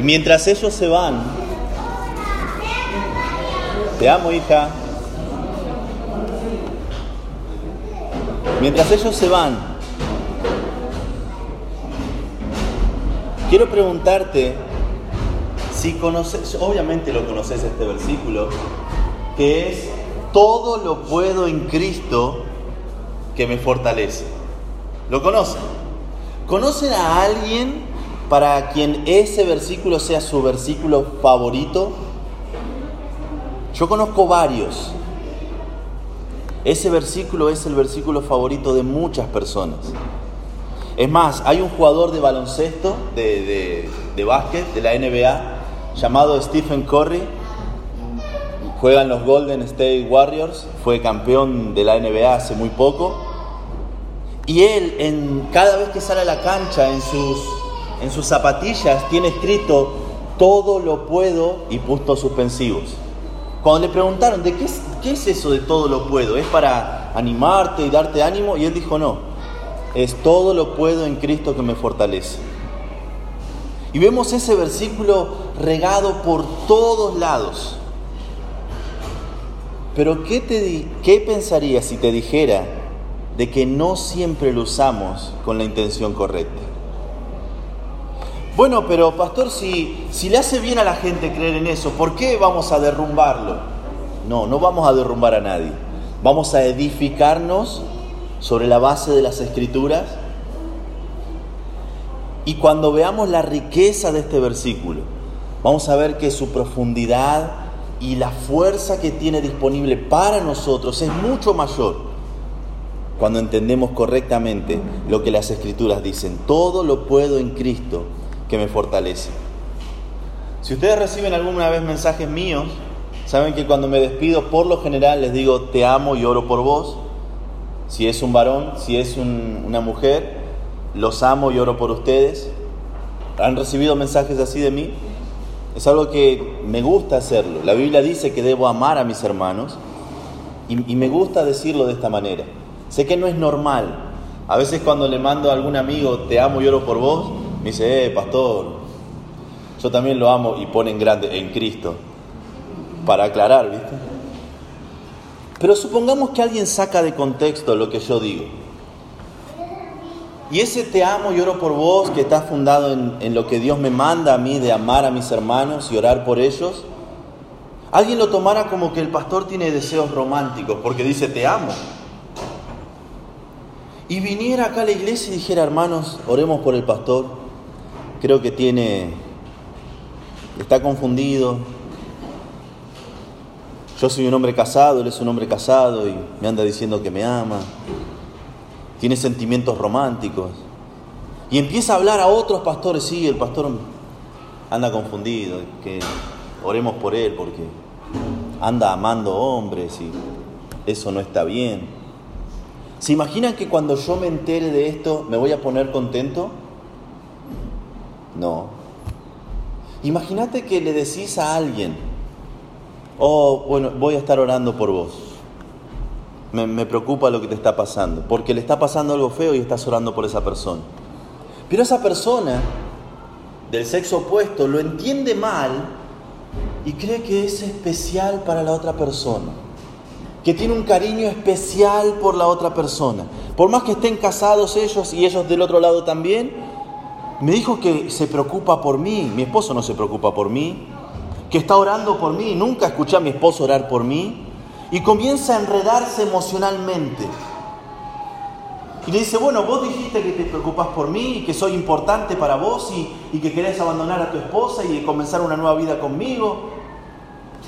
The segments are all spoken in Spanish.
Y mientras ellos se van, te amo hija, mientras ellos se van, quiero preguntarte si conoces, obviamente lo conoces este versículo, que es, todo lo puedo en Cristo que me fortalece. ¿Lo conocen? ¿Conocen a alguien para quien ese versículo sea su versículo favorito? Yo conozco varios. Ese versículo es el versículo favorito de muchas personas. Es más, hay un jugador de baloncesto, de, de, básquet, de la NBA, llamado Stephen Curry. Juega en los Golden State Warriors, fue campeón de la NBA hace muy poco. Y él, en, cada vez que sale a la cancha, en sus, en sus zapatillas, tiene escrito, todo lo puedo y puntos suspensivos. Cuando le preguntaron, ¿de qué es, qué es eso de todo lo puedo? ¿Es para animarte y darte ánimo? Y él dijo, no, es todo lo puedo en Cristo que me fortalece. Y vemos ese versículo regado por todos lados. Pero ¿qué, te, ¿qué pensarías si te dijera de que no siempre lo usamos con la intención correcta? Bueno, pero pastor, si, si le hace bien a la gente creer en eso, ¿por qué vamos a derrumbarlo? No, no vamos a derrumbar a nadie. Vamos a edificarnos sobre la base de las escrituras. Y cuando veamos la riqueza de este versículo, vamos a ver que su profundidad y la fuerza que tiene disponible para nosotros es mucho mayor cuando entendemos correctamente lo que las escrituras dicen. Todo lo puedo en Cristo que me fortalece. Si ustedes reciben alguna vez mensajes míos, saben que cuando me despido, por lo general les digo te amo y oro por vos. Si es un varón, si es una mujer, los amo y oro por ustedes. ¿Han recibido mensajes así de mí? Es algo que me gusta hacerlo. La Biblia dice que debo amar a mis hermanos y, me gusta decirlo de esta manera. Sé que no es normal. A veces cuando le mando a algún amigo te amo y oro por vos, me dice, eh, pastor, yo también lo amo y pone en grande, en Cristo, para aclarar, ¿viste? Pero supongamos que alguien saca de contexto lo que yo digo. Y ese te amo y oro por vos, que está fundado en, en, lo que Dios me manda a mí de amar a mis hermanos y orar por ellos, alguien lo tomara como que el pastor tiene deseos románticos, porque dice te amo. Y viniera acá a la iglesia y dijera, hermanos, oremos por el pastor, creo que tiene, está confundido. Yo soy un hombre casado, él es un hombre casado y me anda diciendo que me ama. Tiene sentimientos románticos. Y empieza a hablar a otros pastores, sí, el pastor anda confundido, que oremos por él porque anda amando hombres y eso no está bien. ¿Se imaginan que cuando yo me entere de esto me voy a poner contento? No. Imagínate que le decís a alguien, oh, bueno, voy a estar orando por vos. Me, me, preocupa lo que te está pasando, porque le está pasando algo feo y estás orando por esa persona. Pero esa persona del sexo opuesto lo entiende mal y cree que es especial para la otra persona, que tiene un cariño especial por la otra persona. Por más que estén casados ellos y ellos del otro lado también, me dijo que se preocupa por mí, mi esposo no se preocupa por mí, que está orando por mí, nunca escuché a mi esposo orar por mí, y comienza a enredarse emocionalmente. Y le dice, bueno, vos dijiste que te preocupas por mí que soy importante para vos y, que querés abandonar a tu esposa y comenzar una nueva vida conmigo.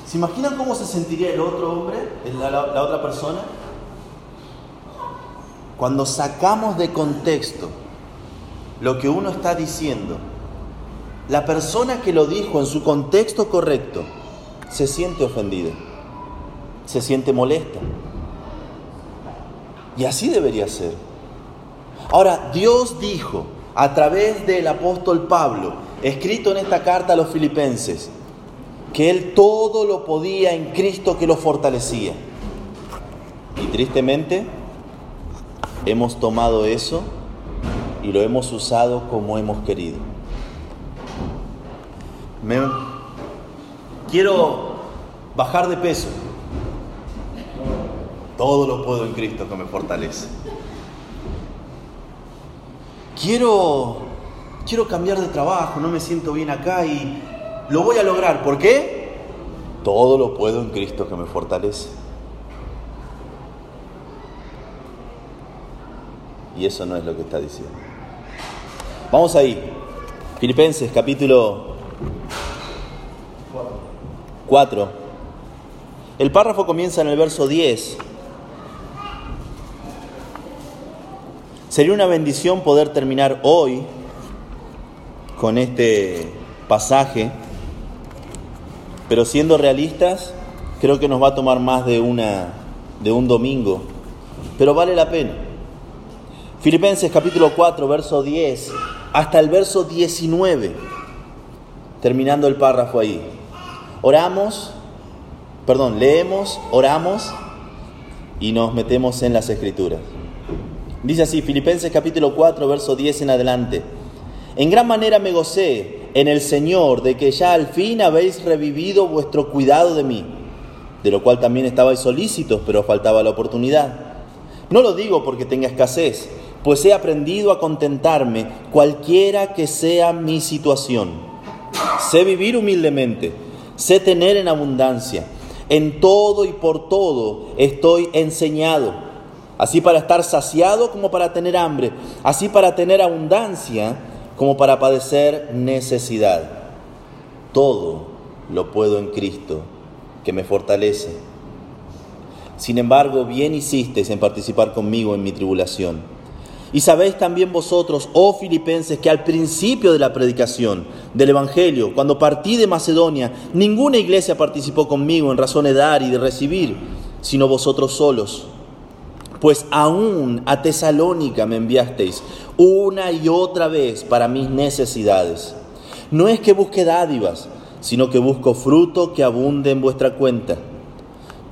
¿Se imaginan cómo se sentiría el otro hombre, la otra persona? Cuando sacamos de contexto lo que uno está diciendo, la persona que lo dijo en su contexto correcto se siente ofendida, se siente molesta. Y así debería ser. Ahora, Dios dijo a través del apóstol Pablo, escrito en esta carta a los filipenses, que Él todo lo podía en Cristo que lo fortalecía. Y tristemente, hemos tomado eso y lo hemos usado como hemos querido. Me, quiero bajar de peso. Todo lo puedo en Cristo que me fortalece. Quiero, quiero cambiar de trabajo, no me siento bien acá y lo voy a lograr. ¿Por qué? Todo lo puedo en Cristo que me fortalece. Y eso no es lo que está diciendo. Vamos ahí. Filipenses capítulo 4. El párrafo comienza en el verso 10. Sería una bendición poder terminar hoy con este pasaje, pero siendo realistas, creo que nos va a tomar más de, una, de un domingo, pero vale la pena. Filipenses capítulo 4, verso 10, hasta el verso 19, terminando el párrafo ahí. Oramos, perdón, leemos, oramos y nos metemos en las escrituras. Dice así, Filipenses capítulo 4, verso 10 en adelante. En gran manera me gocé en el Señor de que ya al fin habéis revivido vuestro cuidado de mí, de lo cual también estabais solícitos, pero faltaba la oportunidad. No lo digo porque tenga escasez pues he aprendido a contentarme cualquiera que sea mi situación. Sé vivir humildemente, sé tener en abundancia. En todo y por todo estoy enseñado, así para estar saciado como para tener hambre, así para tener abundancia como para padecer necesidad. Todo lo puedo en Cristo, que me fortalece. Sin embargo, bien hicisteis en participar conmigo en mi tribulación y sabéis también vosotros, oh filipenses, que al principio de la predicación del Evangelio, cuando partí de Macedonia, ninguna iglesia participó conmigo en razón de dar y de recibir, sino vosotros solos. Pues aún a Tesalónica me enviasteis una y otra vez para mis necesidades. No es que busque dádivas, sino que busco fruto que abunde en vuestra cuenta.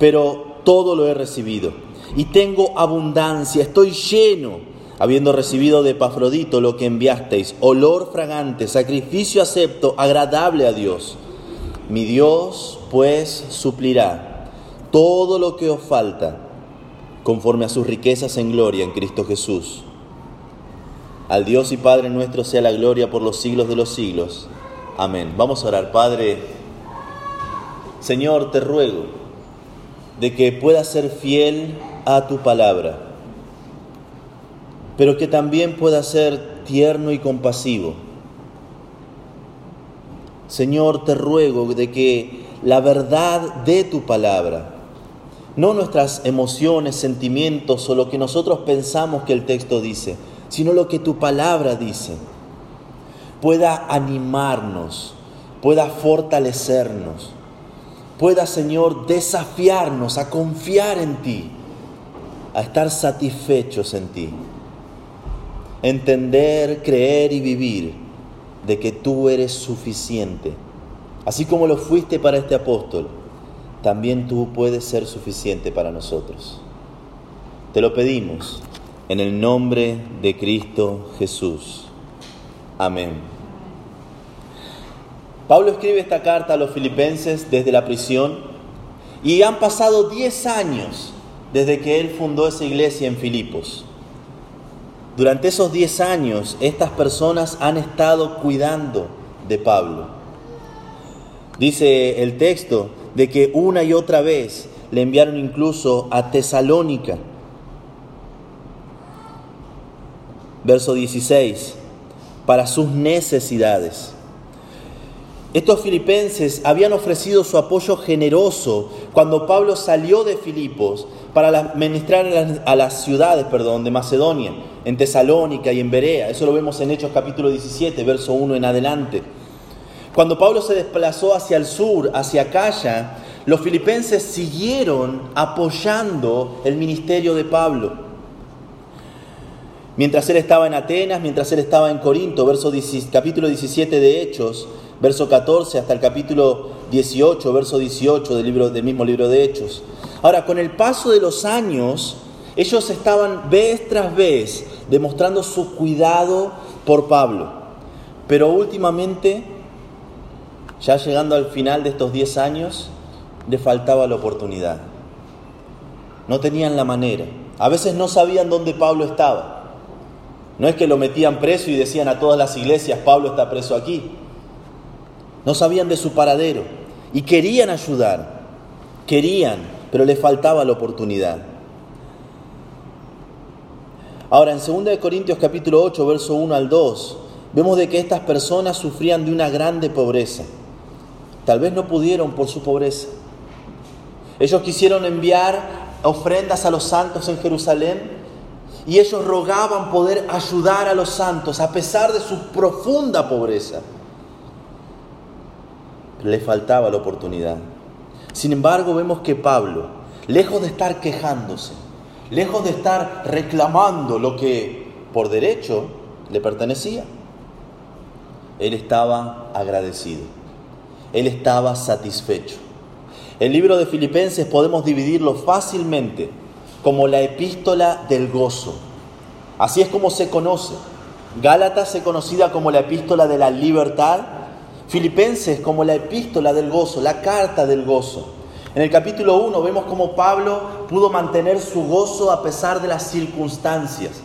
Pero todo lo he recibido y tengo abundancia, estoy lleno habiendo recibido de Epafrodito lo que enviasteis, olor fragante, sacrificio acepto, agradable a Dios. Mi Dios, pues, suplirá todo lo que os falta, conforme a sus riquezas en gloria en Cristo Jesús. Al Dios y Padre nuestro sea la gloria por los siglos de los siglos. Amén. Vamos a orar, Padre. Señor, te ruego de que puedas ser fiel a tu palabra pero que también pueda ser tierno y compasivo. Señor, te ruego de que la verdad de tu palabra, no nuestras emociones, sentimientos o lo que nosotros pensamos que el texto dice, sino lo que tu palabra dice, pueda animarnos, pueda fortalecernos, pueda, Señor, desafiarnos a confiar en ti, a estar satisfechos en ti entender, creer y vivir de que tú eres suficiente. Así como lo fuiste para este apóstol, también tú puedes ser suficiente para nosotros. Te lo pedimos en el nombre de Cristo Jesús. Amén. Pablo escribe esta carta a los filipenses desde la prisión y han pasado 10 años desde que él fundó esa iglesia en Filipos. Durante esos 10 años, estas personas han estado cuidando de Pablo. Dice el texto de que una y otra vez le enviaron incluso a Tesalónica. Verso 16, para sus necesidades. Estos filipenses habían ofrecido su apoyo generoso cuando Pablo salió de Filipos para ministrar a las ciudades perdón, de Macedonia, en Tesalónica y en Berea. Eso lo vemos en Hechos capítulo 17, verso 1 en adelante. Cuando Pablo se desplazó hacia el sur, hacia Acaya, los filipenses siguieron apoyando el ministerio de Pablo. Mientras él estaba en Atenas, mientras él estaba en Corinto, verso capítulo 17 de Hechos, verso 14 hasta el capítulo 18, verso 18 del, mismo libro de Hechos. Ahora, con el paso de los años, ellos estaban vez tras vez demostrando su cuidado por Pablo. Pero últimamente ya llegando al final de estos 10 años, le faltaba la oportunidad. No tenían la manera. A veces no sabían dónde Pablo estaba. No es que lo metían preso y decían a todas las iglesias, Pablo está preso aquí. No sabían de su paradero y querían ayudar. Querían, pero le faltaba la oportunidad. Ahora, en 2 Corintios capítulo 8, verso 1 al 2, vemos de que estas personas sufrían de una grande pobreza. Tal vez no pudieron por su pobreza. Ellos quisieron enviar ofrendas a los santos en Jerusalén y ellos rogaban poder ayudar a los santos a pesar de su profunda pobreza. Le faltaba la oportunidad. Sin embargo, vemos que Pablo, lejos de estar quejándose, lejos de estar reclamando lo que por derecho le pertenecía, él estaba agradecido, él estaba satisfecho. El libro de Filipenses podemos dividirlo fácilmente como la epístola del gozo. Así es como se conoce. Gálatas se conocida como la epístola de la libertad, Filipenses como la epístola del gozo, la carta del gozo. En el capítulo 1 vemos cómo Pablo pudo mantener su gozo a pesar de las circunstancias,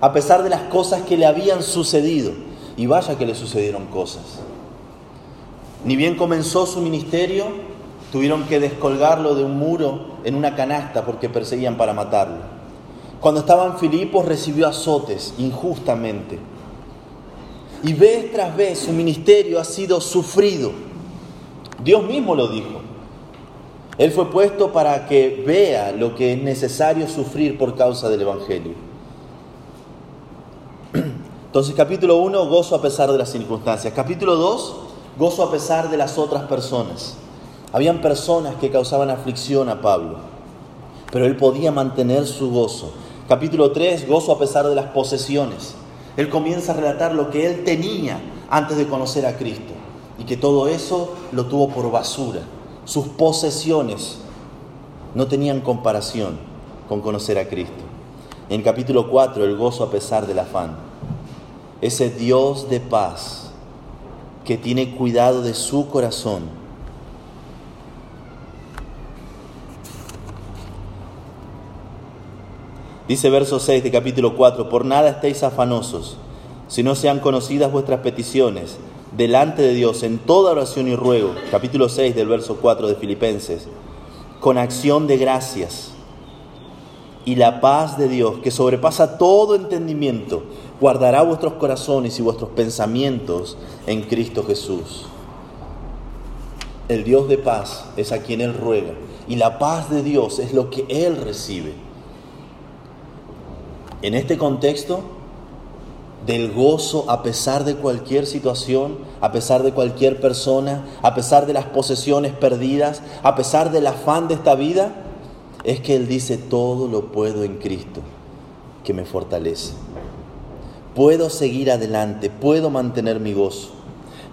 a pesar de las cosas que le habían sucedido. Y vaya que le sucedieron cosas. Ni bien comenzó su ministerio, tuvieron que descolgarlo de un muro en una canasta porque perseguían para matarlo. Cuando estaba en Filipos recibió azotes injustamente. Y vez tras vez su ministerio ha sido sufrido. Dios mismo lo dijo. Él fue puesto para que vea lo que es necesario sufrir por causa del Evangelio. Entonces capítulo 1, gozo a pesar de las circunstancias. Capítulo 2, gozo a pesar de las otras personas. Habían personas que causaban aflicción a Pablo, pero él podía mantener su gozo. Capítulo 3, gozo a pesar de las posesiones. Él comienza a relatar lo que él tenía antes de conocer a Cristo y que todo eso lo tuvo por basura. Sus posesiones no tenían comparación con conocer a Cristo. En capítulo 4, el gozo a pesar del afán ese Dios de paz que tiene cuidado de su corazón. Dice verso 6 de capítulo 4, por nada estéis afanosos, si no sean conocidas vuestras peticiones delante de Dios en toda oración y ruego, capítulo 6 del verso 4 de Filipenses, con acción de gracias. Y la paz de Dios, que sobrepasa todo entendimiento, guardará vuestros corazones y vuestros pensamientos en Cristo Jesús. El Dios de paz es a quien Él ruega y la paz de Dios es lo que Él recibe. En este contexto del gozo a pesar de cualquier situación, a pesar de cualquier persona, a pesar de las posesiones perdidas, a pesar del afán de esta vida, es que Él dice, todo lo puedo en Cristo, que me fortalece puedo seguir adelante, puedo mantener mi gozo.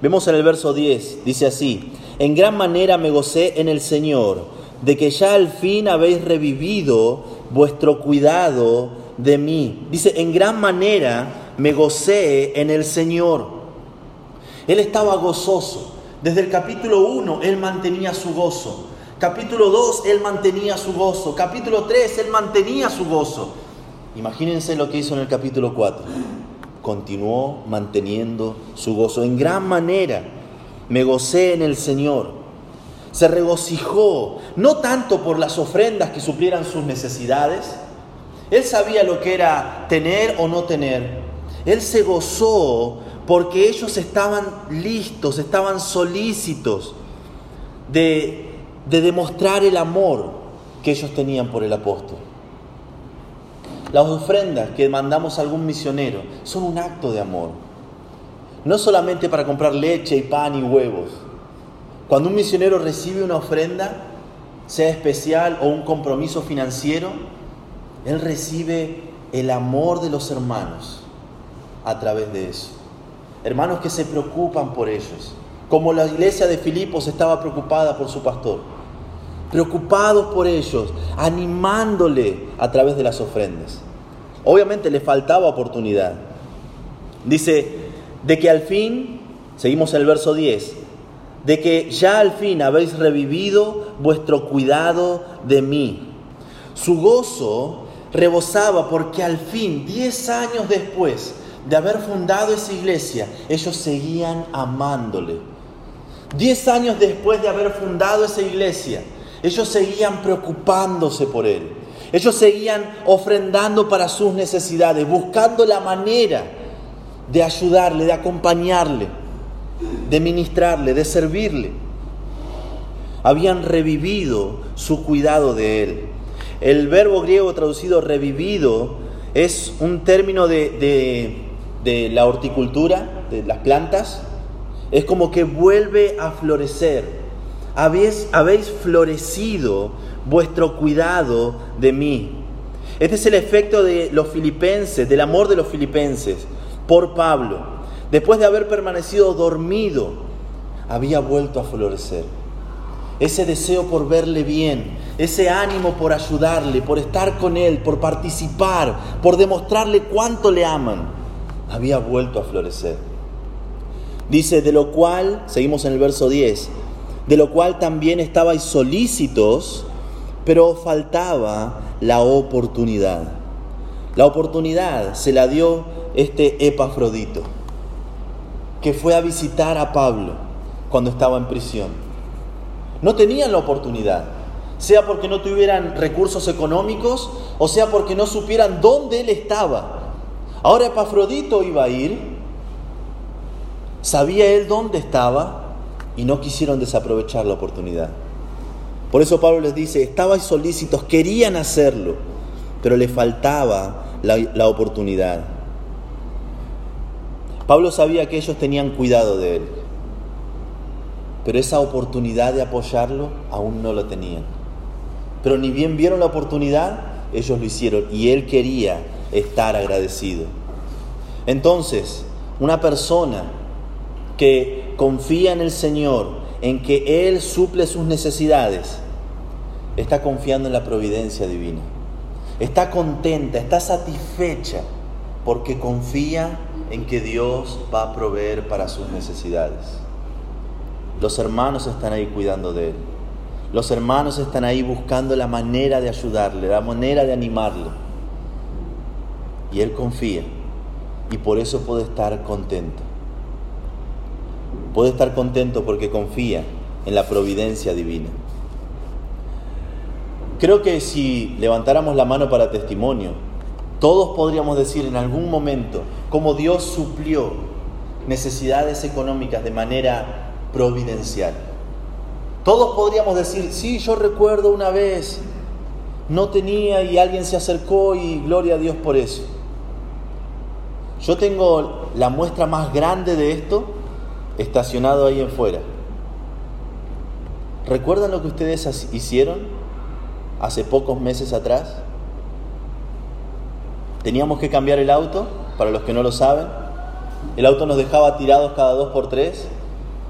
Vemos en el verso 10, dice así, en gran manera me gocé en el Señor, de que ya al fin habéis revivido vuestro cuidado de mí. Dice, en gran manera me gocé en el Señor. Él estaba gozoso. Desde el capítulo 1 él mantenía su gozo. Capítulo 2 él mantenía su gozo. Capítulo 3 él mantenía su gozo. Imagínense lo que hizo en el capítulo 4 continuó manteniendo su gozo. En gran manera me gocé en el Señor. Se regocijó, no tanto por las ofrendas que suplieran sus necesidades. Él sabía lo que era tener o no tener. Él se gozó porque ellos estaban listos, estaban solícitos de, de demostrar el amor que ellos tenían por el apóstol. Las ofrendas que mandamos a algún misionero son un acto de amor. No solamente para comprar leche y pan y huevos. Cuando un misionero recibe una ofrenda, sea especial o un compromiso financiero, él recibe el amor de los hermanos a través de eso. Hermanos que se preocupan por ellos, como la iglesia de Filipos estaba preocupada por su pastor preocupados por ellos, animándole a través de las ofrendas. Obviamente le faltaba oportunidad. Dice, de que al fin, seguimos el verso 10, de que ya al fin habéis revivido vuestro cuidado de mí. Su gozo rebosaba porque al fin, diez años después de haber fundado esa iglesia, ellos seguían amándole. Diez años después de haber fundado esa iglesia, ellos seguían preocupándose por él. Ellos seguían ofrendando para sus necesidades, buscando la manera de ayudarle, de acompañarle, de ministrarle, de servirle. Habían revivido su cuidado de él. El verbo griego traducido revivido es un término de, de la horticultura, de las plantas. Es como que vuelve a florecer habéis, habéis florecido vuestro cuidado de mí. Este es el efecto de los filipenses, del amor de los filipenses por Pablo. Después de haber permanecido dormido, había vuelto a florecer. Ese deseo por verle bien, ese ánimo por ayudarle, por estar con él, por participar, por demostrarle cuánto le aman, había vuelto a florecer. Dice, de lo cual, seguimos en el verso 10, de lo cual también estabais solícitos, pero faltaba la oportunidad. La oportunidad se la dio este Epafrodito, que fue a visitar a Pablo cuando estaba en prisión. No tenían la oportunidad, sea porque no tuvieran recursos económicos o sea porque no supieran dónde él estaba. Ahora Epafrodito iba a ir, sabía él dónde estaba, y no quisieron desaprovechar la oportunidad. Por eso Pablo les dice, estabais solícitos, querían hacerlo, pero le faltaba la, oportunidad. Pablo sabía que ellos tenían cuidado de él, pero esa oportunidad de apoyarlo aún no lo tenían. Pero ni bien vieron la oportunidad, ellos lo hicieron y él quería estar agradecido. Entonces, una persona que confía en el Señor, en que Él suple sus necesidades, está confiando en la providencia divina. Está contenta, está satisfecha porque confía en que Dios va a proveer para sus necesidades. Los hermanos están ahí cuidando de Él. Los hermanos están ahí buscando la manera de ayudarle, la manera de animarle. Y Él confía y por eso puede estar contento puede estar contento porque confía en la providencia divina. Creo que si levantáramos la mano para testimonio, todos podríamos decir en algún momento cómo Dios suplió necesidades económicas de manera providencial. Todos podríamos decir, sí, yo recuerdo una vez, no tenía y alguien se acercó y gloria a Dios por eso. Yo tengo la muestra más grande de esto estacionado ahí en fuera. ¿Recuerdan lo que ustedes hicieron hace pocos meses atrás? Teníamos que cambiar el auto, para los que no lo saben. El auto nos dejaba tirados cada dos por tres.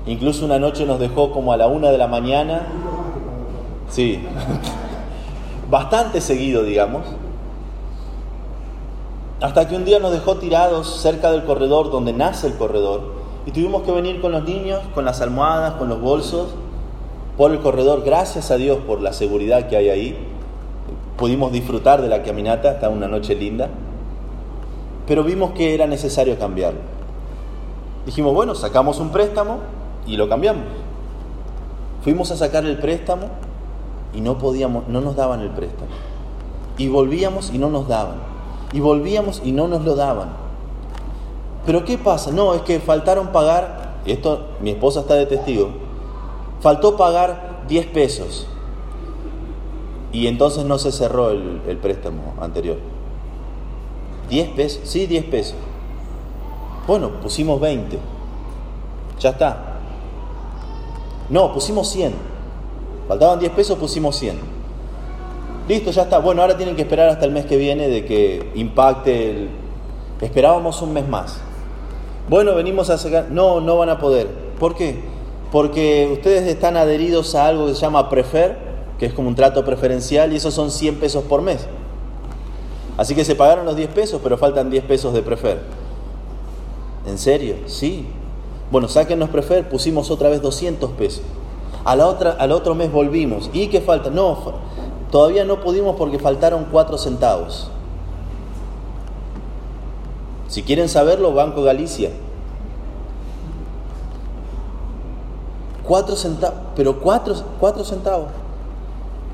Incluso una noche nos dejó como a la una de la mañana. Sí, bastante seguido, digamos. Hasta que un día nos dejó tirados cerca del corredor, donde nace el corredor, y tuvimos que venir con los niños, con las almohadas, con los bolsos, por el corredor. Gracias a Dios por la seguridad que hay ahí. Pudimos disfrutar de la caminata, está una noche linda. Pero vimos que era necesario cambiarlo. Dijimos, bueno, sacamos un préstamo y lo cambiamos. Fuimos a sacar el préstamo y no podíamos, no nos daban el préstamo. Y volvíamos y no nos daban. Y volvíamos y no nos lo daban. Pero ¿qué pasa? No, es que faltaron pagar, esto mi esposa está de testigo, faltó pagar 10 pesos. Y entonces no se cerró el, el préstamo anterior. ¿10 pesos? Sí, 10 pesos. Bueno, pusimos 20. Ya está. No, pusimos 100. Faltaban 10 pesos, pusimos 100. Listo, ya está. Bueno, ahora tienen que esperar hasta el mes que viene de que impacte el... Esperábamos un mes más. Bueno, venimos a sacar. No, no van a poder. ¿Por qué? Porque ustedes están adheridos a algo que se llama Prefer, que es como un trato preferencial, y esos son 100 pesos por mes. Así que se pagaron los 10 pesos, pero faltan 10 pesos de Prefer. ¿En serio? Sí. Bueno, sáquenos prefer, pusimos otra vez 200 pesos. Al otro mes volvimos. ¿Y qué falta? No, todavía no pudimos porque faltaron 4 centavos. Si quieren saberlo, Banco Galicia. 4 centavos, pero 4 centavos.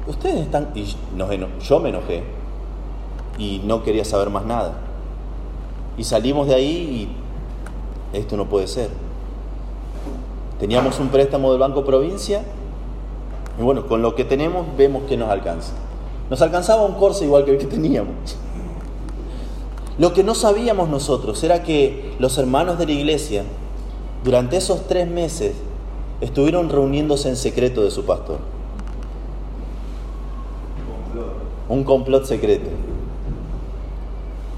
Ustedes están... Y yo me enojé y no quería saber más nada. Y salimos de ahí y esto no puede ser. Teníamos un préstamo del Banco Provincia y bueno, con lo que tenemos vemos que nos alcanza. Nos alcanzaba un corso igual que el que teníamos. Lo que no sabíamos nosotros era que los hermanos de la iglesia, durante esos tres meses, estuvieron reuniéndose en secreto de su pastor. Un complot secreto.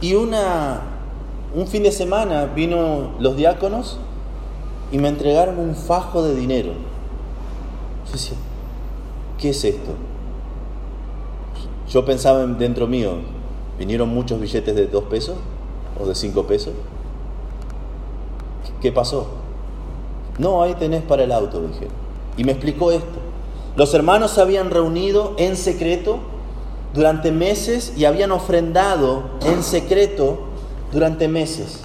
Y una, un fin de semana vino los diáconos y me entregaron un fajo de dinero. Yo ¿qué es esto? Yo pensaba dentro mío, ¿vinieron muchos billetes de dos pesos o de cinco pesos? ¿Qué pasó? No, ahí tenés para el auto, dije. Y me explicó esto. Los hermanos se habían reunido en secreto durante meses y habían ofrendado en secreto durante meses.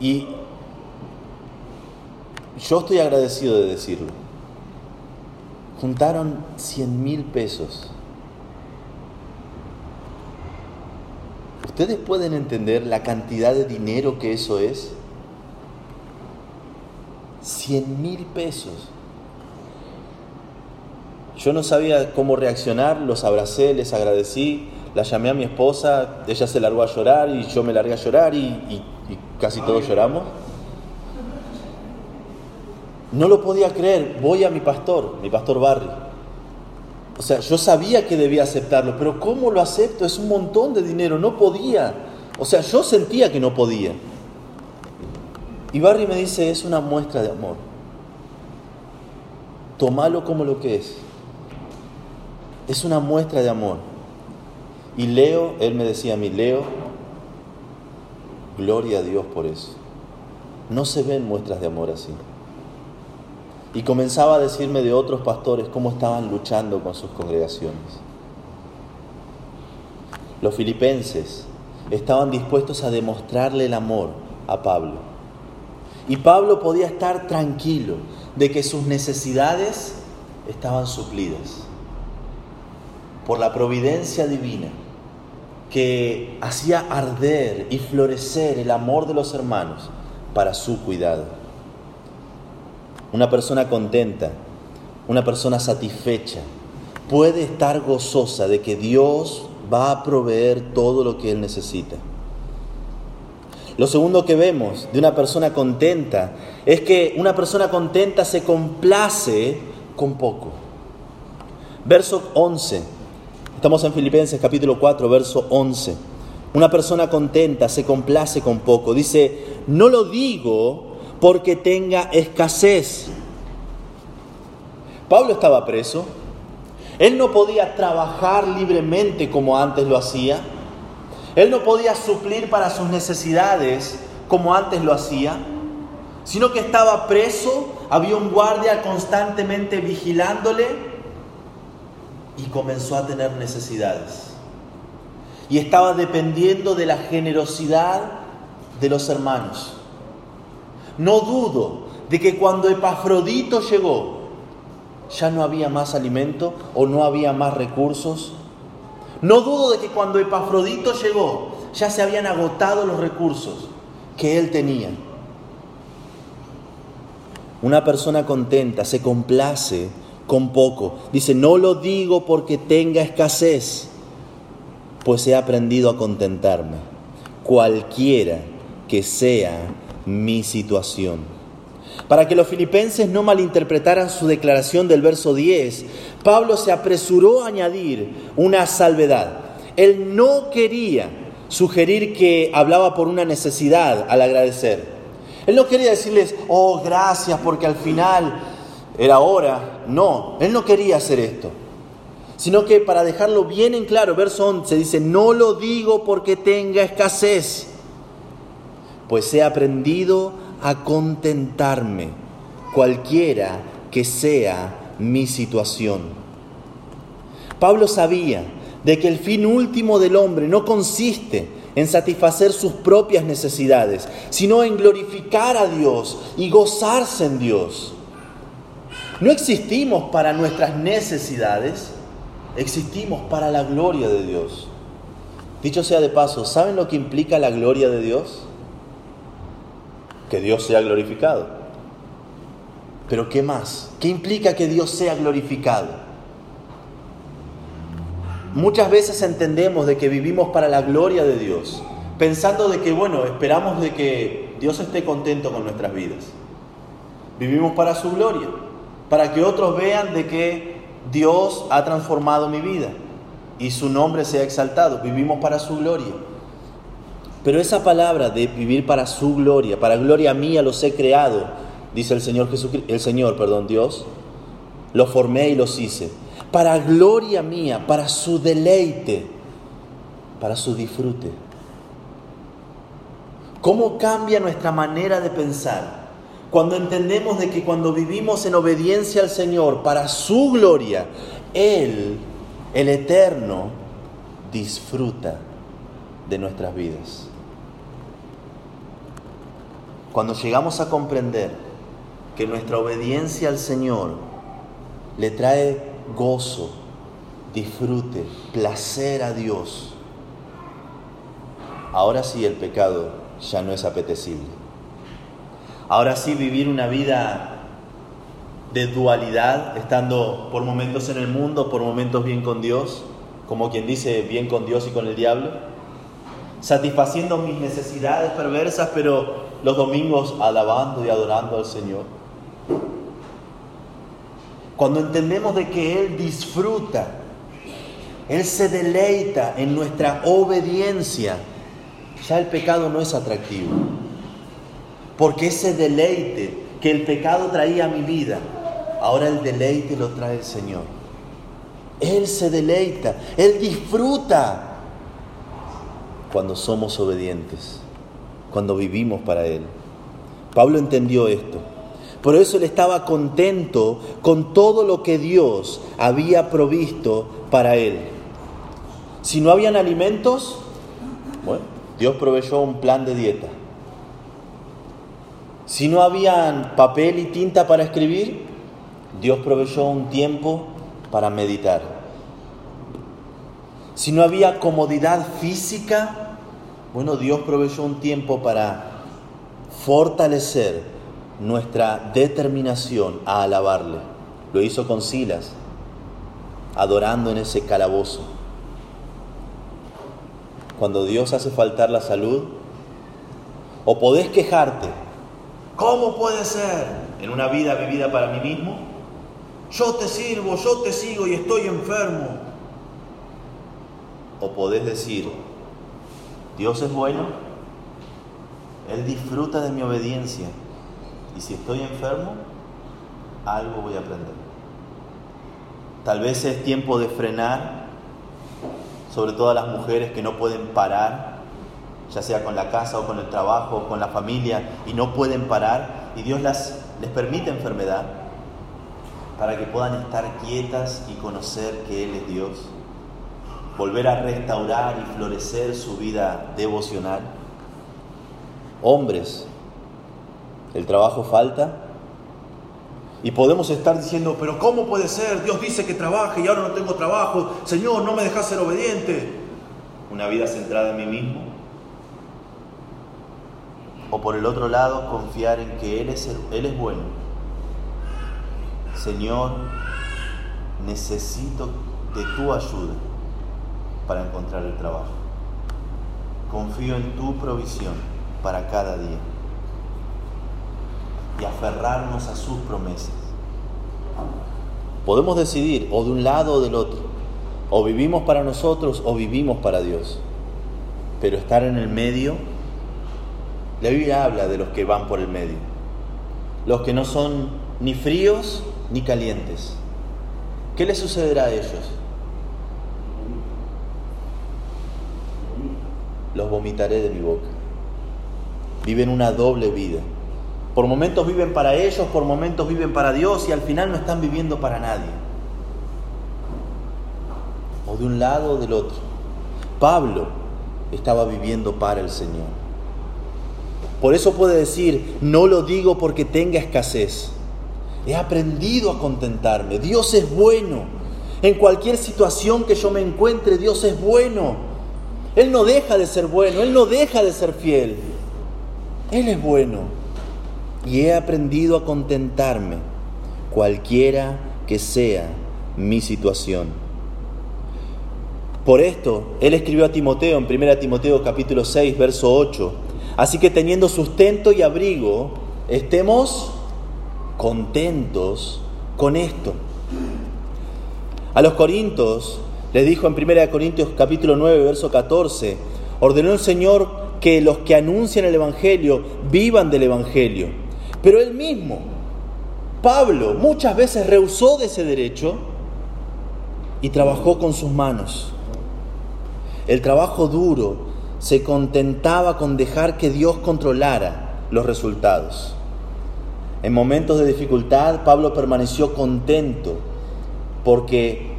Y yo estoy agradecido de decirlo. Juntaron 100 mil pesos. ¿Ustedes pueden entender la cantidad de dinero que eso es? 100 mil pesos. Yo no sabía cómo reaccionar, los abracé, les agradecí, la llamé a mi esposa, ella se largó a llorar y yo me largué a llorar y, y casi todos lloramos. No lo podía creer. Voy a mi pastor, mi pastor Barry. O sea, yo sabía que debía aceptarlo, pero ¿cómo lo acepto? Es un montón de dinero, no podía. O sea, yo sentía que no podía. Y Barry me dice, es una muestra de amor. Tómalo como lo que es. Es una muestra de amor. Y Leo, él me decía a mí, Leo, gloria a Dios por eso. No se ven muestras de amor así. Y comenzaba a decirme de otros pastores cómo estaban luchando con sus congregaciones. Los filipenses estaban dispuestos a demostrarle el amor a Pablo. Y Pablo podía estar tranquilo de que sus necesidades estaban suplidas por la providencia divina que hacía arder y florecer el amor de los hermanos para su cuidado. Una persona contenta, una persona satisfecha, puede estar gozosa de que Dios va a proveer todo lo que él necesita. Lo segundo que vemos de una persona contenta es que una persona contenta se complace con poco. Verso 11. Estamos en Filipenses capítulo 4, verso 11. Una persona contenta se complace con poco. Dice, no lo digo porque tenga escasez. Pablo estaba preso. Él no podía trabajar libremente como antes lo hacía. Él no podía suplir para sus necesidades como antes lo hacía, sino que estaba preso, había un guardia constantemente vigilándole y comenzó a tener necesidades. Y estaba dependiendo de la generosidad de los hermanos. No dudo de que cuando Epafrodito llegó, ya no había más alimento o no había más recursos. No dudo de que cuando Epafrodito llegó, ya se habían agotado los recursos que él tenía. Una persona contenta se complace con poco. Dice, no lo digo porque tenga escasez, pues he aprendido a contentarme, cualquiera que sea mi situación. Para que los filipenses no malinterpretaran su declaración del verso 10, Pablo se apresuró a añadir una salvedad. Él no quería sugerir que hablaba por una necesidad al agradecer. Él no quería decirles, oh, gracias porque al final era hora. No, él no quería hacer esto. Sino que para dejarlo bien en claro, verso 11 dice, no lo digo porque tenga escasez pues he aprendido a contentarme, cualquiera que sea mi situación. Pablo sabía de que el fin último del hombre no consiste en satisfacer sus propias necesidades, sino en glorificar a Dios y gozarse en Dios. No existimos para nuestras necesidades, existimos para la gloria de Dios. Dicho sea de paso, ¿saben lo que implica la gloria de Dios? Que Dios sea glorificado. Pero ¿qué más? ¿Qué implica que Dios sea glorificado? Muchas veces entendemos de que vivimos para la gloria de Dios, pensando de que, bueno, esperamos de que Dios esté contento con nuestras vidas. Vivimos para su gloria, para que otros vean de que Dios ha transformado mi vida y su nombre sea exaltado. Vivimos para su gloria. Pero esa palabra de vivir para su gloria, para gloria mía los he creado, dice el Señor Jesucristo, el Señor, perdón, Dios, los formé y los hice. Para gloria mía, para su deleite, para su disfrute. ¿Cómo cambia nuestra manera de pensar? Cuando entendemos de que cuando vivimos en obediencia al Señor para su gloria, Él el Eterno disfruta de nuestras vidas. Cuando llegamos a comprender que nuestra obediencia al Señor le trae gozo, disfrute, placer a Dios, ahora sí el pecado ya no es apetecible. Ahora sí vivir una vida de dualidad, estando por momentos en el mundo, por momentos bien con Dios, como quien dice bien con Dios y con el diablo, satisfaciendo mis necesidades perversas, pero los domingos alabando y adorando al Señor. Cuando entendemos de que Él disfruta, Él se deleita en nuestra obediencia, ya el pecado no es atractivo. Porque ese deleite que el pecado traía a mi vida, Ahora el deleite lo trae el Señor. Él se deleita, Él disfruta cuando somos obedientes, cuando vivimos para Él. Pablo entendió esto. Por eso él estaba contento con todo lo que Dios había provisto para él. Si no habían alimentos, Dios proveyó un plan de dieta. Si no habían papel y tinta para escribir, Dios proveyó un tiempo para meditar. Si no había comodidad física, bueno, Dios proveyó un tiempo para fortalecer nuestra determinación a alabarle. Lo hizo con Silas, adorando en ese calabozo. Cuando Dios hace faltar la salud, o podés quejarte, ¿cómo puede ser en una vida vivida para mí mismo? yo te sirvo, yo te sigo y estoy enfermo. O podés decir, Dios es bueno, Él disfruta de mi obediencia y si estoy enfermo, algo voy a aprender. Tal vez es tiempo de frenar, sobre todo a las mujeres que no pueden parar, ya sea con la casa o con el trabajo o con la familia, y no pueden parar, y Dios las, les permite enfermedad para que puedan estar quietas y conocer que Él es Dios, volver a restaurar y florecer su vida devocional. Hombres, el trabajo falta y podemos estar diciendo, pero ¿cómo puede ser? Dios dice que trabaje y ahora no tengo trabajo, Señor, no me dejas ser obediente. Una vida centrada en mí mismo. O por el otro lado, confiar en que Él es, Él es bueno Señor, necesito de tu ayuda para encontrar el trabajo. Confío en tu provisión para cada día y aferrarnos a sus promesas. Podemos decidir o de un lado o del otro, o vivimos para nosotros o vivimos para Dios, pero estar en el medio, la Biblia habla de los que van por el medio, los que no son ni fríos ni calientes. ¿Qué le sucederá a ellos? Los vomitaré de mi boca. Viven una doble vida. Por momentos viven para ellos, por momentos viven para Dios y al final no están viviendo para nadie. O de un lado o del otro. Pablo estaba viviendo para el Señor. Por eso puede decir, no lo digo porque tenga escasez. He aprendido a contentarme. Dios es bueno. En cualquier situación que yo me encuentre, Dios es bueno. Él no deja de ser bueno, Él no deja de ser fiel. Él es bueno. Y he aprendido a contentarme, cualquiera que sea mi situación. Por esto, Él escribió a Timoteo en 1 Timoteo capítulo 6, verso 8. Así que teniendo sustento y abrigo, estemos contentos con esto. A los Corintios les dijo en 1 Corintios capítulo 9, verso 14, ordenó el Señor que los que anuncian el Evangelio vivan del Evangelio. Pero él mismo, Pablo, muchas veces rehusó de ese derecho y trabajó con sus manos. El trabajo duro se contentaba con dejar que Dios controlara los resultados. En momentos de dificultad, Pablo permaneció contento porque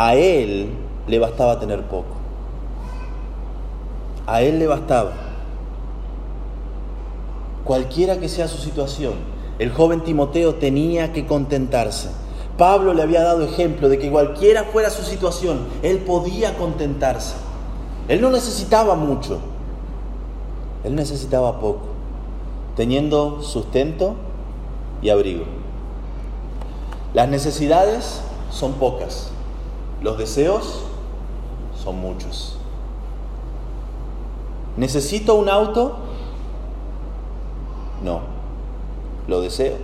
a él le bastaba tener poco. A él le bastaba. Cualquiera que sea su situación, el joven Timoteo tenía que contentarse. Pablo le había dado ejemplo de que cualquiera fuera su situación, él podía contentarse. Él no necesitaba mucho, él necesitaba poco, teniendo sustento y abrigo. Las necesidades son pocas, los deseos son muchos. ¿Necesito un auto? No, lo deseo.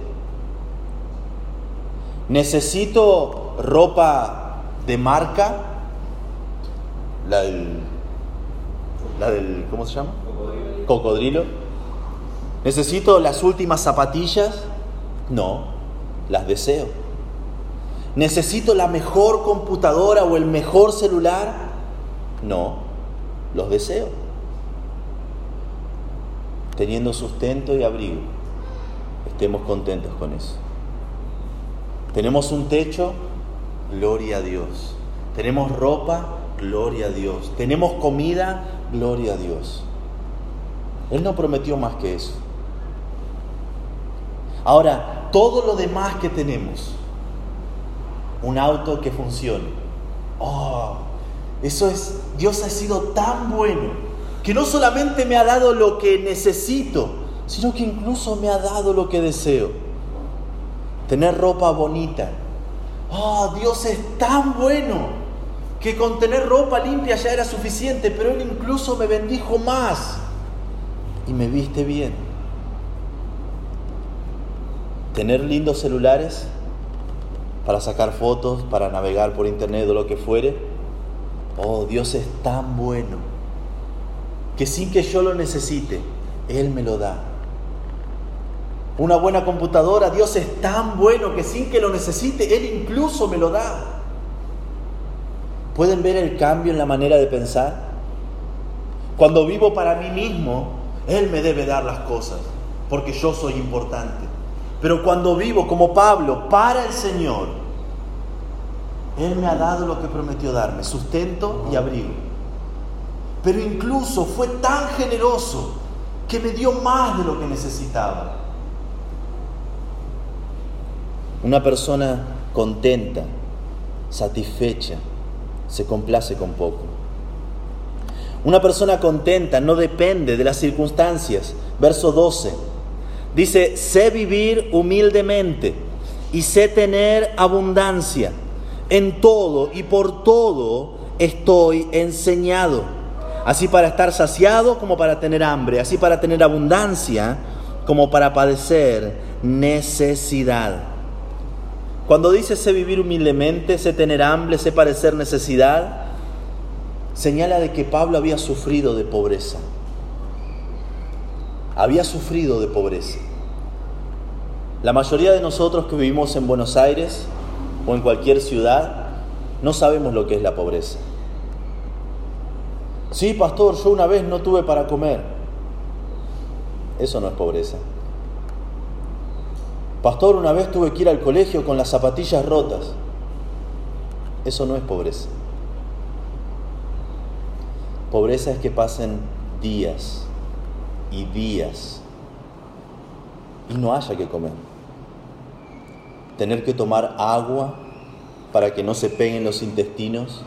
¿Necesito ropa de marca? La del, la del ¿cómo se llama? Cocodrilo. Cocodrilo. ¿Necesito las últimas zapatillas? No, las deseo. ¿Necesito la mejor computadora o el mejor celular? No, los deseo. Teniendo sustento y abrigo, estemos contentos con eso. Tenemos un techo, gloria a Dios. Tenemos ropa, gloria a Dios. Tenemos comida, gloria a Dios. Él no prometió más que eso. Ahora, todo lo demás que tenemos, un auto que funcione, oh, eso es, Dios ha sido tan bueno que no solamente me ha dado lo que necesito, sino que incluso me ha dado lo que deseo. Tener ropa bonita. Oh, Dios es tan bueno que con tener ropa limpia ya era suficiente, pero Él incluso me bendijo más y me viste bien tener lindos celulares para sacar fotos, para navegar por internet o lo que fuere. Oh, Dios es tan bueno que sin que yo lo necesite, Él me lo da. Una buena computadora, Dios es tan bueno que sin que lo necesite, Él incluso me lo da. ¿Pueden ver el cambio en la manera de pensar? Cuando vivo para mí mismo, Él me debe dar las cosas, porque yo soy importante. Pero cuando vivo como Pablo para el Señor, Él me ha dado lo que prometió darme, sustento y abrigo. Pero incluso fue tan generoso que me dio más de lo que necesitaba. Una persona contenta, satisfecha, se complace con poco. Una persona contenta no depende de las circunstancias. Verso 12. Dice, sé vivir humildemente y sé tener abundancia. En todo y por todo estoy enseñado. Así para estar saciado como para tener hambre. Así para tener abundancia como para padecer necesidad. Cuando dice sé vivir humildemente, sé tener hambre, sé padecer necesidad, señala de que Pablo había sufrido de pobreza había sufrido de pobreza. La mayoría de nosotros que vivimos en Buenos Aires o en cualquier ciudad no sabemos lo que es la pobreza. Sí, pastor, yo una vez no tuve para comer. Eso no es pobreza. Pastor, una vez tuve que ir al colegio con las zapatillas rotas. Eso no es pobreza. Pobreza es que pasen días y días y no haya que comer. Tener que tomar agua para que no se peguen los intestinos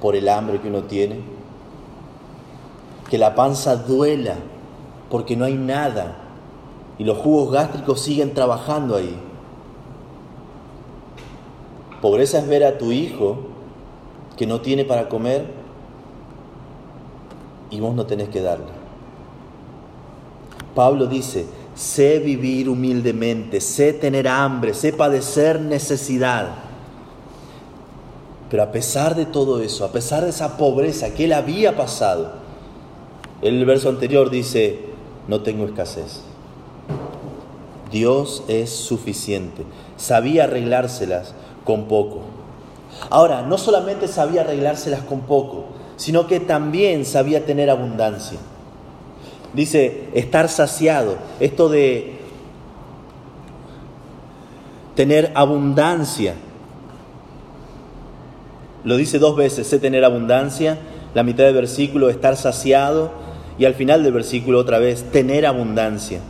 por el hambre que uno tiene. Que la panza duela porque no hay nada y los jugos gástricos siguen trabajando ahí. Pobreza es ver a tu hijo que no tiene para comer y vos no tenés que darle. Pablo dice, sé vivir humildemente, sé tener hambre, sé padecer necesidad. Pero a pesar de todo eso, a pesar de esa pobreza que él había pasado, el verso anterior dice, no tengo escasez. Dios es suficiente. Sabía arreglárselas con poco. Ahora, no solamente sabía arreglárselas con poco, sino que también sabía tener abundancia. Dice, estar saciado. Esto de tener abundancia. Lo dice dos veces, sé tener abundancia. La mitad del versículo, estar saciado. Y al final del versículo otra vez, tener abundancia.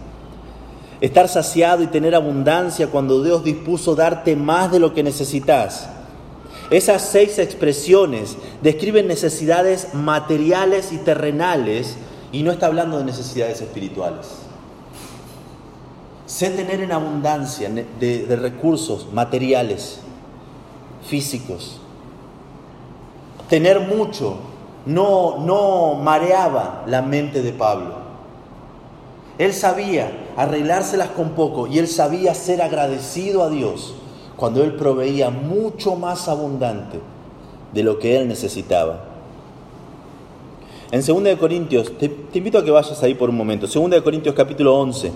Estar saciado y tener abundancia cuando Dios dispuso darte más de lo que necesitas. Esas seis expresiones describen necesidades materiales y terrenales y no está hablando de necesidades espirituales. Sé tener en abundancia de, recursos materiales, físicos. Tener mucho no, no mareaba la mente de Pablo. Él sabía arreglárselas con poco y él sabía ser agradecido a Dios cuando él proveía mucho más abundante de lo que él necesitaba. En 2 Corintios, te, invito a que vayas ahí por un momento. 2 Corintios capítulo 11.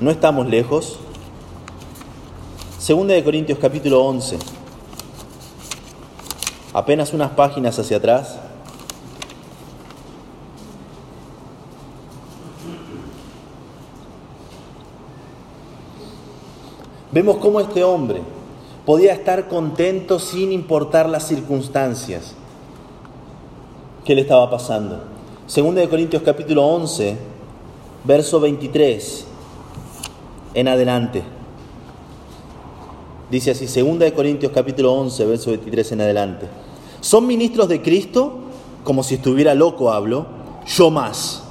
No estamos lejos. 2 Corintios capítulo 11. Apenas unas páginas hacia atrás. Vemos cómo este hombre podía estar contento sin importar las circunstancias qué le estaba pasando. Segunda de Corintios capítulo 11, verso 23 en adelante. Dice así, Segunda de Corintios capítulo 11, verso 23 en adelante. Son ministros de Cristo, como si estuviera loco hablo, yo más.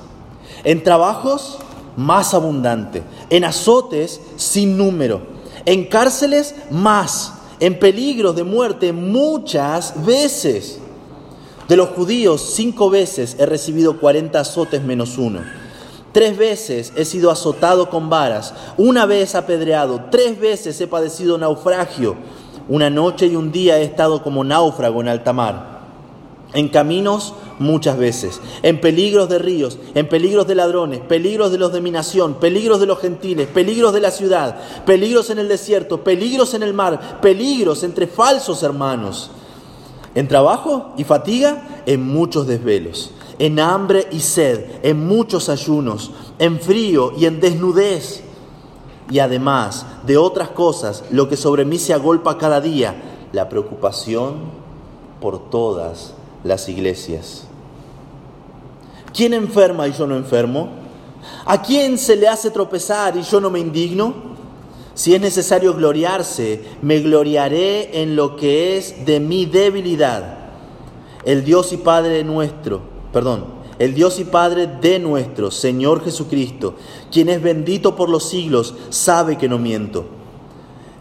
En trabajos, más abundante. En azotes, sin número. En cárceles, más. En peligros de muerte, muchas veces. De los judíos, cinco veces he recibido cuarenta azotes menos uno. Tres veces he sido azotado con varas, una vez apedreado, tres veces he padecido naufragio, una noche y un día he estado como náufrago en alta mar. En caminos muchas veces, en peligros de ríos, en peligros de ladrones, peligros de los de mi nación, peligros de los gentiles, peligros de la ciudad, peligros en el desierto, peligros en el mar, peligros entre falsos hermanos en trabajo y fatiga, en muchos desvelos, en hambre y sed, en muchos ayunos, en frío y en desnudez. Y además de otras cosas, lo que sobre mí se agolpa cada día, la preocupación por todas las iglesias. ¿Quién enferma y yo no enfermo? ¿A quién se le hace tropezar y yo no me indigno? Si es necesario gloriarse, me gloriaré en lo que es de mi debilidad. El Dios y Padre nuestro, perdón, el Dios y Padre de nuestro Señor Jesucristo, quien es bendito por los siglos, sabe que no miento.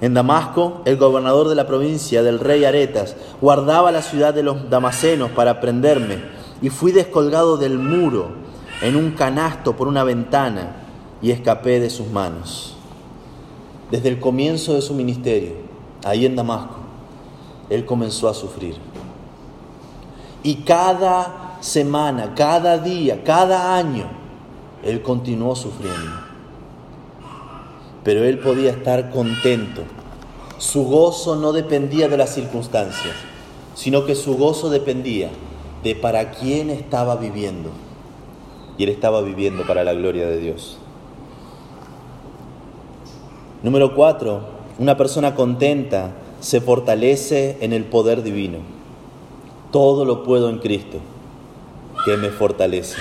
En Damasco, el gobernador de la provincia del rey Aretas guardaba la ciudad de los damasenos para prenderme y fui descolgado del muro en un canasto por una ventana y escapé de sus manos desde el comienzo de su ministerio, ahí en Damasco, él comenzó a sufrir. Y cada semana, cada día, cada año, él continuó sufriendo. Pero él podía estar contento. Su gozo no dependía de las circunstancias, sino que su gozo dependía de para quién estaba viviendo. Y él estaba viviendo para la gloria de Dios. Número cuatro, una persona contenta se fortalece en el poder divino. Todo lo puedo en Cristo, que me fortalece.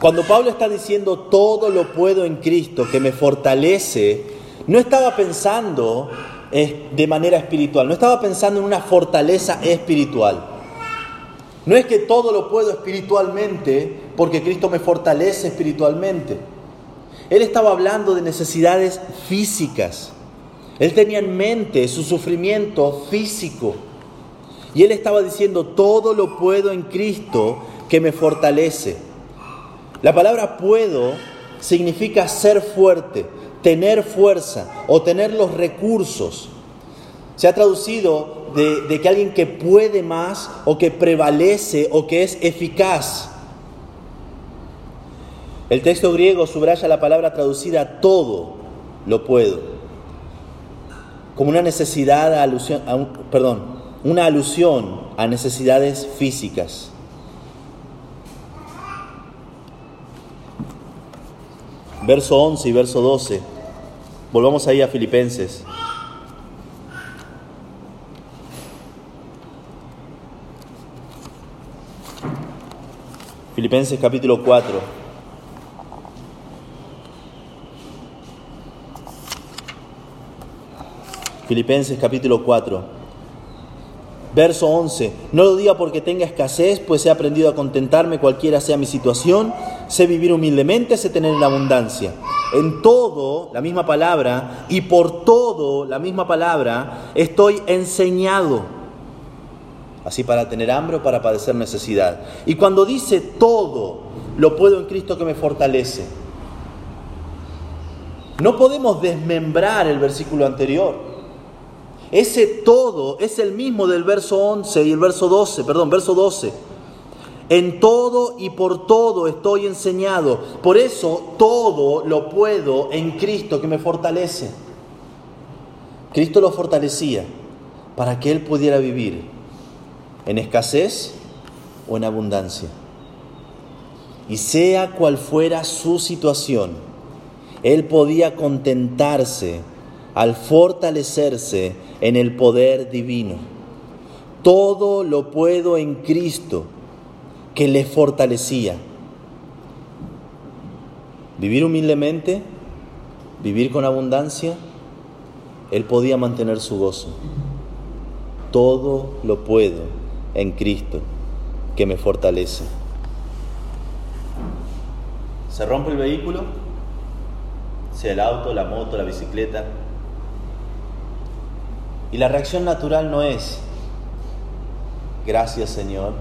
Cuando Pablo está diciendo todo lo puedo en Cristo, que me fortalece, no estaba pensando eh, de manera espiritual, no estaba pensando en una fortaleza espiritual. No es que todo lo puedo espiritualmente porque Cristo me fortalece espiritualmente. Él estaba hablando de necesidades físicas. Él tenía en mente su sufrimiento físico. Y él estaba diciendo, todo lo puedo en Cristo que me fortalece. La palabra puedo significa ser fuerte, tener fuerza o tener los recursos. Se ha traducido de, que alguien que puede más o que prevalece o que es eficaz. El texto griego subraya la palabra traducida todo lo puedo, como una necesidad, alusión, perdón, una alusión a necesidades físicas. Verso 11 y verso 12. Volvamos ahí a Filipenses. Filipenses capítulo 4. Filipenses capítulo 4. Verso 11. No lo diga porque tenga escasez, pues he aprendido a contentarme cualquiera sea mi situación. Sé vivir humildemente, sé tener la abundancia. En todo, la misma palabra, y por todo, la misma palabra, estoy enseñado así para tener hambre o para padecer necesidad. Y cuando dice todo, lo puedo en Cristo que me fortalece. No podemos desmembrar el versículo anterior. Ese todo es el mismo del verso 11 y el verso 12, perdón, verso 12. En todo y por todo estoy enseñado. Por eso todo lo puedo en Cristo que me fortalece. Cristo lo fortalecía para que él pudiera vivir en escasez o en abundancia. Y sea cual fuera su situación, él podía contentarse al fortalecerse en el poder divino. Todo lo puedo en Cristo que le fortalecía. Vivir humildemente, vivir con abundancia, él podía mantener su gozo. Todo lo puedo en Cristo que me fortalece. Se rompe el vehículo, sea el auto, la moto, la bicicleta, y la reacción natural no es, gracias Señor,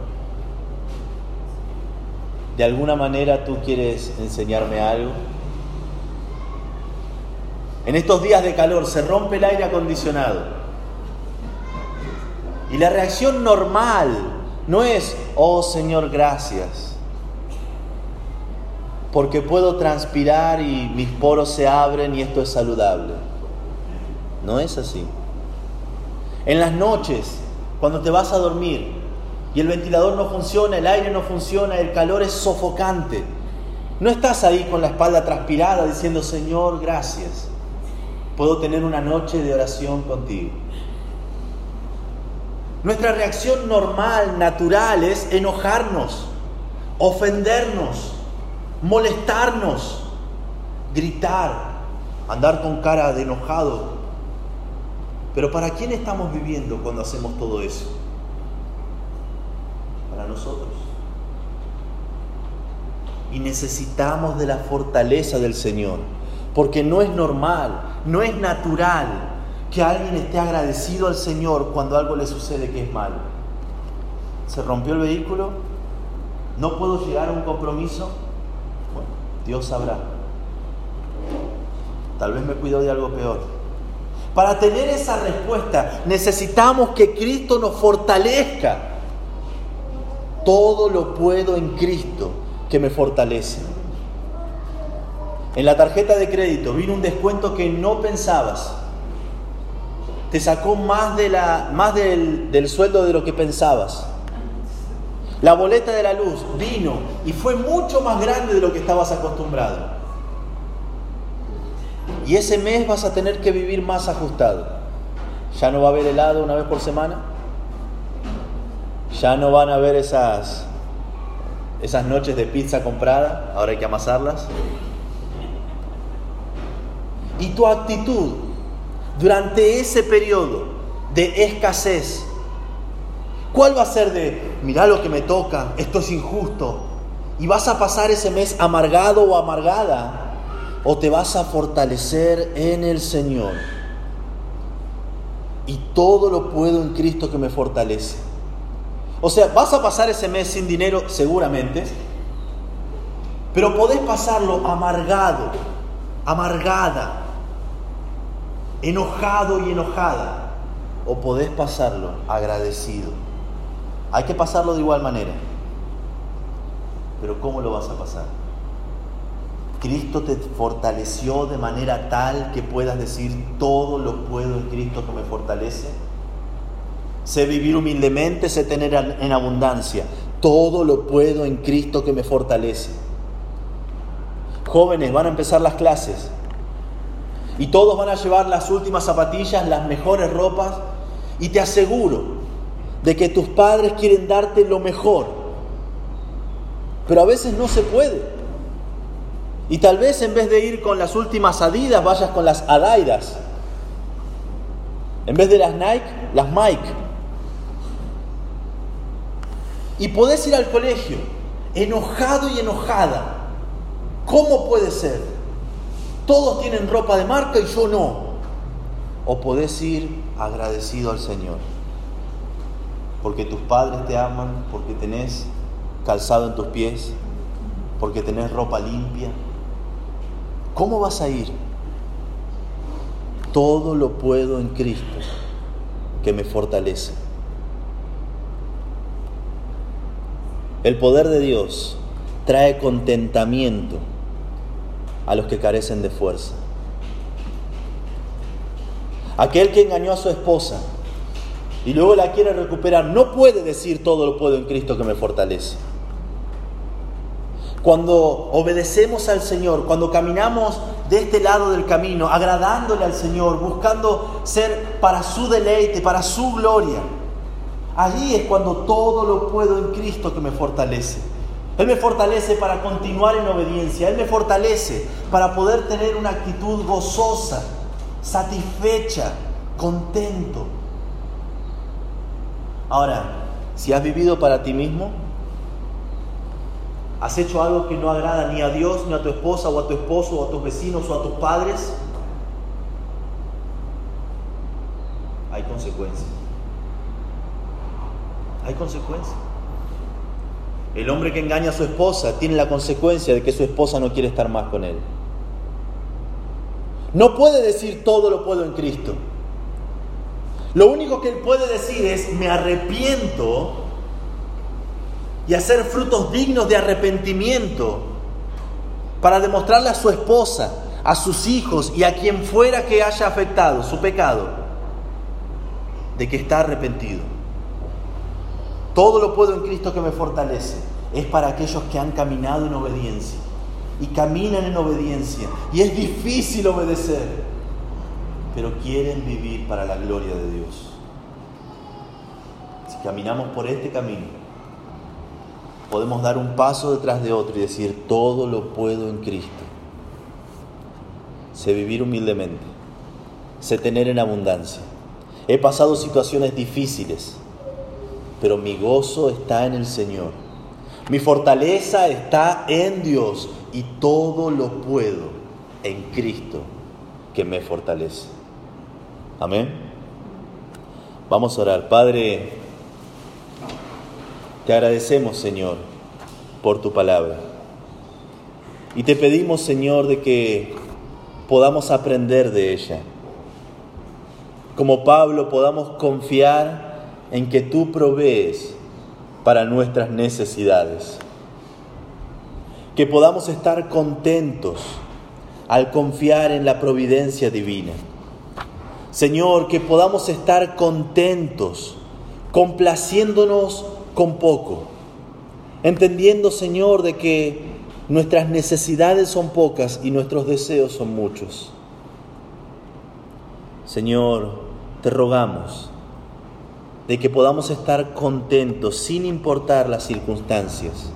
de alguna manera tú quieres enseñarme algo. En estos días de calor se rompe el aire acondicionado y la reacción normal no es, oh Señor, gracias, porque puedo transpirar y mis poros se abren y esto es saludable. No es así. En las noches, cuando te vas a dormir y el ventilador no funciona, el aire no funciona, el calor es sofocante, no estás ahí con la espalda transpirada diciendo, Señor, gracias. Puedo tener una noche de oración contigo. Nuestra reacción normal, natural, es enojarnos, ofendernos, molestarnos, gritar, andar con cara de enojado. Pero ¿para quién estamos viviendo cuando hacemos todo eso? Para nosotros. Y necesitamos de la fortaleza del Señor, porque no es normal, no es natural que alguien esté agradecido al Señor cuando algo le sucede que es malo. ¿Se rompió el vehículo? ¿No puedo llegar a un compromiso? Bueno, Dios sabrá. Tal vez me cuido de algo peor. Para tener esa respuesta necesitamos que Cristo nos fortalezca. Todo lo puedo en Cristo que me fortalece. En la tarjeta de crédito vino un descuento que no pensabas te sacó más, de la, más del, del sueldo de lo que pensabas. La boleta de la luz vino y fue mucho más grande de lo que estabas acostumbrado. Y ese mes vas a tener que vivir más ajustado. Ya no va a haber helado una vez por semana. Ya no van a haber esas, esas noches de pizza comprada, ahora hay que amasarlas. Y tu actitud durante ese periodo de escasez, ¿cuál va a ser de, mira lo que me toca, esto es injusto? Y vas a pasar ese mes amargado o amargada, o te vas a fortalecer en el Señor. Y todo lo puedo en Cristo que me fortalece. O sea, vas a pasar ese mes sin dinero seguramente, pero podés pasarlo amargado, amargada, enojado y enojada, o podés pasarlo agradecido. Hay que pasarlo de igual manera. Pero ¿cómo lo vas a pasar? Cristo te fortaleció de manera tal que puedas decir todo lo puedo en Cristo que me fortalece. Sé vivir humildemente, sé tener en abundancia. Todo lo puedo en Cristo que me fortalece. Jóvenes, van a empezar las clases. Y todos van a llevar las últimas zapatillas, las mejores ropas. Y te aseguro de que tus padres quieren darte lo mejor. Pero a veces no se puede. Y tal vez en vez de ir con las últimas Adidas, vayas con las Adaidas. En vez de las Nike, las Mike. Y podés ir al colegio enojado y enojada. ¿Cómo puede ser? Todos tienen ropa de marca y yo no. O podés ir agradecido al Señor. Porque tus padres te aman, porque tenés calzado en tus pies, porque tenés ropa limpia, ¿Cómo vas a ir? Todo lo puedo en Cristo que me fortalece. El poder de Dios trae contentamiento a los que carecen de fuerza. Aquel que engañó a su esposa y luego la quiere recuperar no puede decir todo lo puedo en Cristo que me fortalece. Cuando obedecemos al Señor, cuando caminamos de este lado del camino, agradándole al Señor, buscando ser para su deleite, para su gloria, allí es cuando todo lo puedo en Cristo que me fortalece. Él me fortalece para continuar en obediencia, Él me fortalece para poder tener una actitud gozosa, satisfecha, contento. Ahora, si has vivido para ti mismo, ¿Has hecho algo que no agrada ni a Dios, ni a tu esposa, o a tu esposo, o a tus vecinos, o a tus padres? Hay consecuencias. Hay consecuencias. El hombre que engaña a su esposa tiene la consecuencia de que su esposa no quiere estar más con él. No puede decir todo lo puedo en Cristo. Lo único que él puede decir es, me arrepiento y hacer frutos dignos de arrepentimiento para demostrarle a su esposa, a sus hijos y a quien fuera que haya afectado su pecado, de que está arrepentido. Todo lo puedo en Cristo que me fortalece. Es para aquellos que han caminado en obediencia y caminan en obediencia. Y es difícil obedecer, pero quieren vivir para la gloria de Dios. Si caminamos por este camino, podemos dar un paso detrás de otro y decir, todo lo puedo en Cristo. Sé vivir humildemente, sé tener en abundancia. He pasado situaciones difíciles, pero mi gozo está en el Señor. Mi fortaleza está en Dios y todo lo puedo en Cristo que me fortalece. Amén. Vamos a orar. Padre, te agradecemos, Señor, por tu palabra. Y te pedimos, Señor, de que podamos aprender de ella. Como Pablo podamos confiar en que tú provees para nuestras necesidades. Que podamos estar contentos al confiar en la providencia divina. Señor, que podamos estar contentos, complaciéndonos con poco, entendiendo, Señor, de que nuestras necesidades son pocas y nuestros deseos son muchos. Señor, te rogamos de que podamos estar contentos sin importar las circunstancias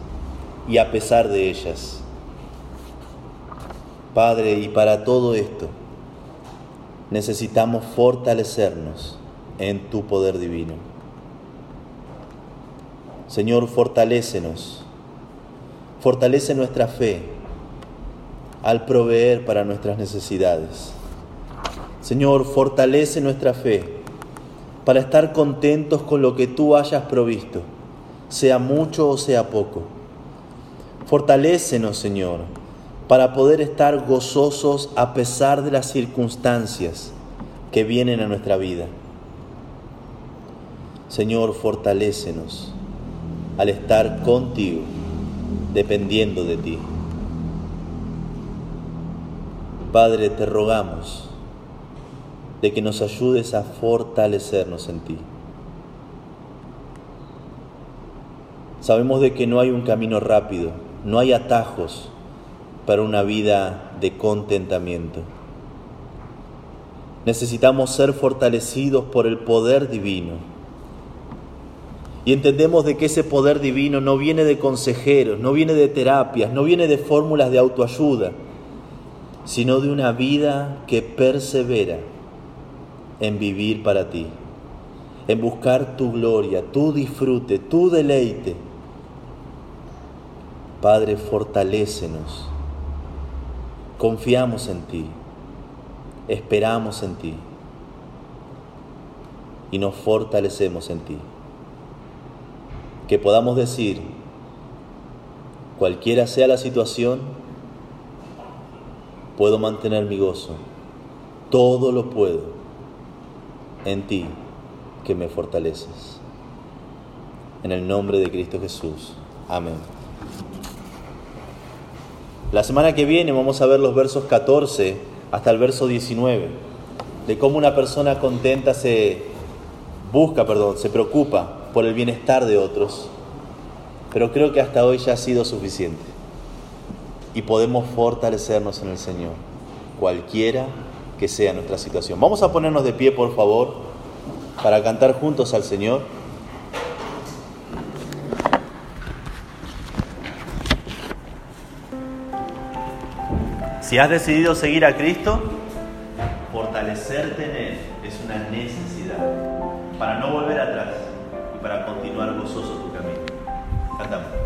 y a pesar de ellas. Padre, y para todo esto necesitamos fortalecernos en tu poder divino. Señor, fortalécenos, fortalece nuestra fe al proveer para nuestras necesidades. Señor, fortalece nuestra fe para estar contentos con lo que tú hayas provisto, sea mucho o sea poco. Fortalécenos, Señor, para poder estar gozosos a pesar de las circunstancias que vienen a nuestra vida. Señor, fortalécenos al estar contigo, dependiendo de ti. Padre, te rogamos de que nos ayudes a fortalecernos en ti. Sabemos de que no hay un camino rápido, no hay atajos para una vida de contentamiento. Necesitamos ser fortalecidos por el poder divino. Y entendemos de que ese poder divino no viene de consejeros, no viene de terapias, no viene de fórmulas de autoayuda, sino de una vida que persevera en vivir para ti, en buscar tu gloria, tu disfrute, tu deleite. Padre, fortalécenos Confiamos en ti, esperamos en ti y nos fortalecemos en ti. Que podamos decir, cualquiera sea la situación, puedo mantener mi gozo. Todo lo puedo en ti que me fortaleces. En el nombre de Cristo Jesús. Amén. La semana que viene vamos a ver los versos 14 hasta el verso 19, de cómo una persona contenta se busca, perdón, se preocupa por el bienestar de otros. Pero creo que hasta hoy ya ha sido suficiente. Y podemos fortalecernos en el Señor, cualquiera que sea nuestra situación. Vamos a ponernos de pie, por favor, para cantar juntos al Señor. Si has decidido seguir a Cristo, fortalecerte en Él es una necesidad para no volver atrás para continuar gozoso tu camino. Cantamos.